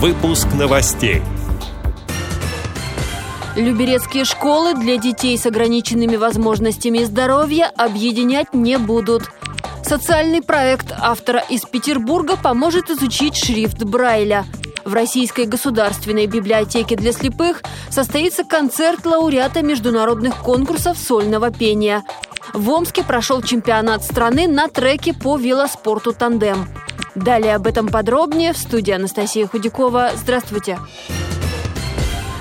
Выпуск новостей. Люберецкие школы для детей с ограниченными возможностями здоровья объединять не будут. Социальный проект автора из Петербурга поможет изучить шрифт Брайля. В Российской государственной библиотеке для слепых состоится концерт лауреата международных конкурсов сольного пения. В Омске прошел чемпионат страны на треке по велоспорту «Тандем». Далее об этом подробнее в студии Анастасия Худякова. Здравствуйте.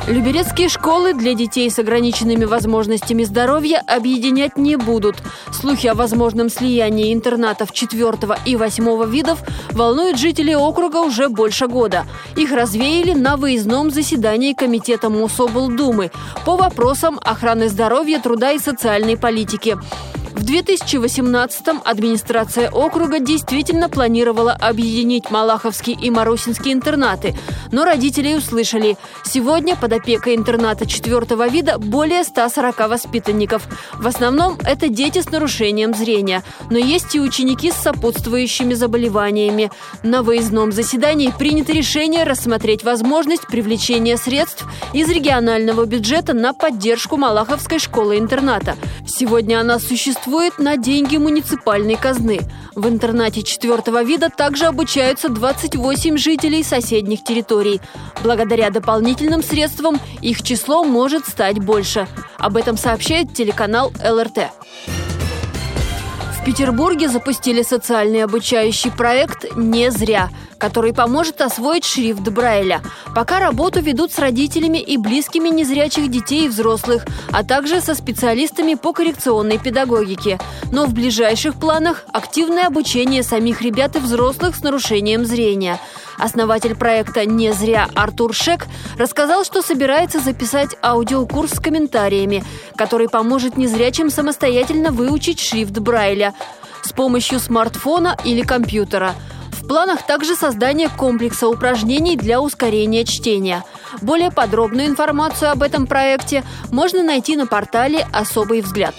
Люберецкие школы для детей с ограниченными возможностями здоровья объединять не будут. Слухи о возможном слиянии интернатов 4 и 8 видов волнуют жителей округа уже больше года. Их развеяли на выездном заседании Комитета Мособлдумы по вопросам охраны здоровья, труда и социальной политики. В 2018-м администрация округа действительно планировала объединить Малаховский и Марусинский интернаты, но родители услышали, сегодня под опекой интерната четвертого вида более 140 воспитанников. В основном это дети с нарушением зрения, но есть и ученики с сопутствующими заболеваниями. На выездном заседании принято решение рассмотреть возможность привлечения средств из регионального бюджета на поддержку Малаховской школы-интерната. Сегодня она существует существует на деньги муниципальной казны. В интернате четвертого вида также обучаются 28 жителей соседних территорий. Благодаря дополнительным средствам их число может стать больше. Об этом сообщает телеканал ЛРТ. Петербурге запустили социальный обучающий проект «Не зря», который поможет освоить шрифт Брайля. Пока работу ведут с родителями и близкими незрячих детей и взрослых, а также со специалистами по коррекционной педагогике. Но в ближайших планах активное обучение самих ребят и взрослых с нарушением зрения. Основатель проекта «Не зря» Артур Шек рассказал, что собирается записать аудиокурс с комментариями, который поможет незрячим самостоятельно выучить шрифт Брайля с помощью смартфона или компьютера – в планах также создание комплекса упражнений для ускорения чтения. Более подробную информацию об этом проекте можно найти на портале «Особый взгляд».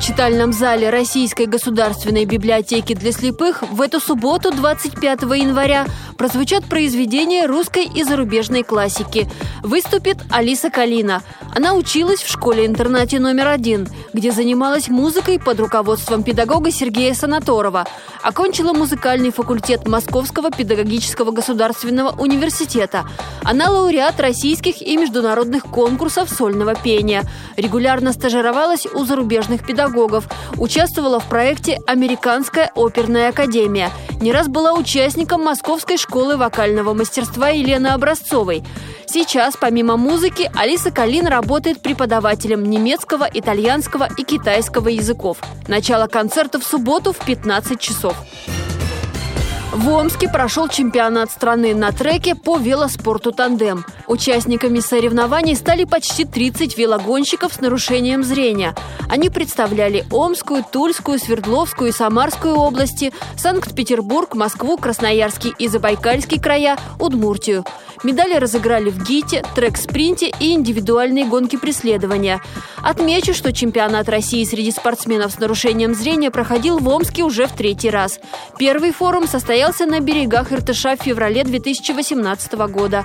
В читальном зале Российской государственной библиотеки для слепых в эту субботу, 25 января, прозвучат произведения русской и зарубежной классики. Выступит Алиса Калина. Она училась в школе-интернате номер один, где занималась музыкой под руководством педагога Сергея Санаторова. Окончила музыкальный факультет Московского педагогического государственного университета. Она лауреат российских и международных конкурсов сольного пения. Регулярно стажировалась у зарубежных педагогов педагогов, участвовала в проекте «Американская оперная академия». Не раз была участником Московской школы вокального мастерства Елены Образцовой. Сейчас, помимо музыки, Алиса Калин работает преподавателем немецкого, итальянского и китайского языков. Начало концерта в субботу в 15 часов. В Омске прошел чемпионат страны на треке по велоспорту «Тандем». Участниками соревнований стали почти 30 велогонщиков с нарушением зрения. Они представляли Омскую, Тульскую, Свердловскую и Самарскую области, Санкт-Петербург, Москву, Красноярский и Забайкальский края, Удмуртию. Медали разыграли в ГИТе, трек-спринте и индивидуальные гонки преследования. Отмечу, что чемпионат России среди спортсменов с нарушением зрения проходил в Омске уже в третий раз. Первый форум состоялся на берегах Иртыша в феврале 2018 года,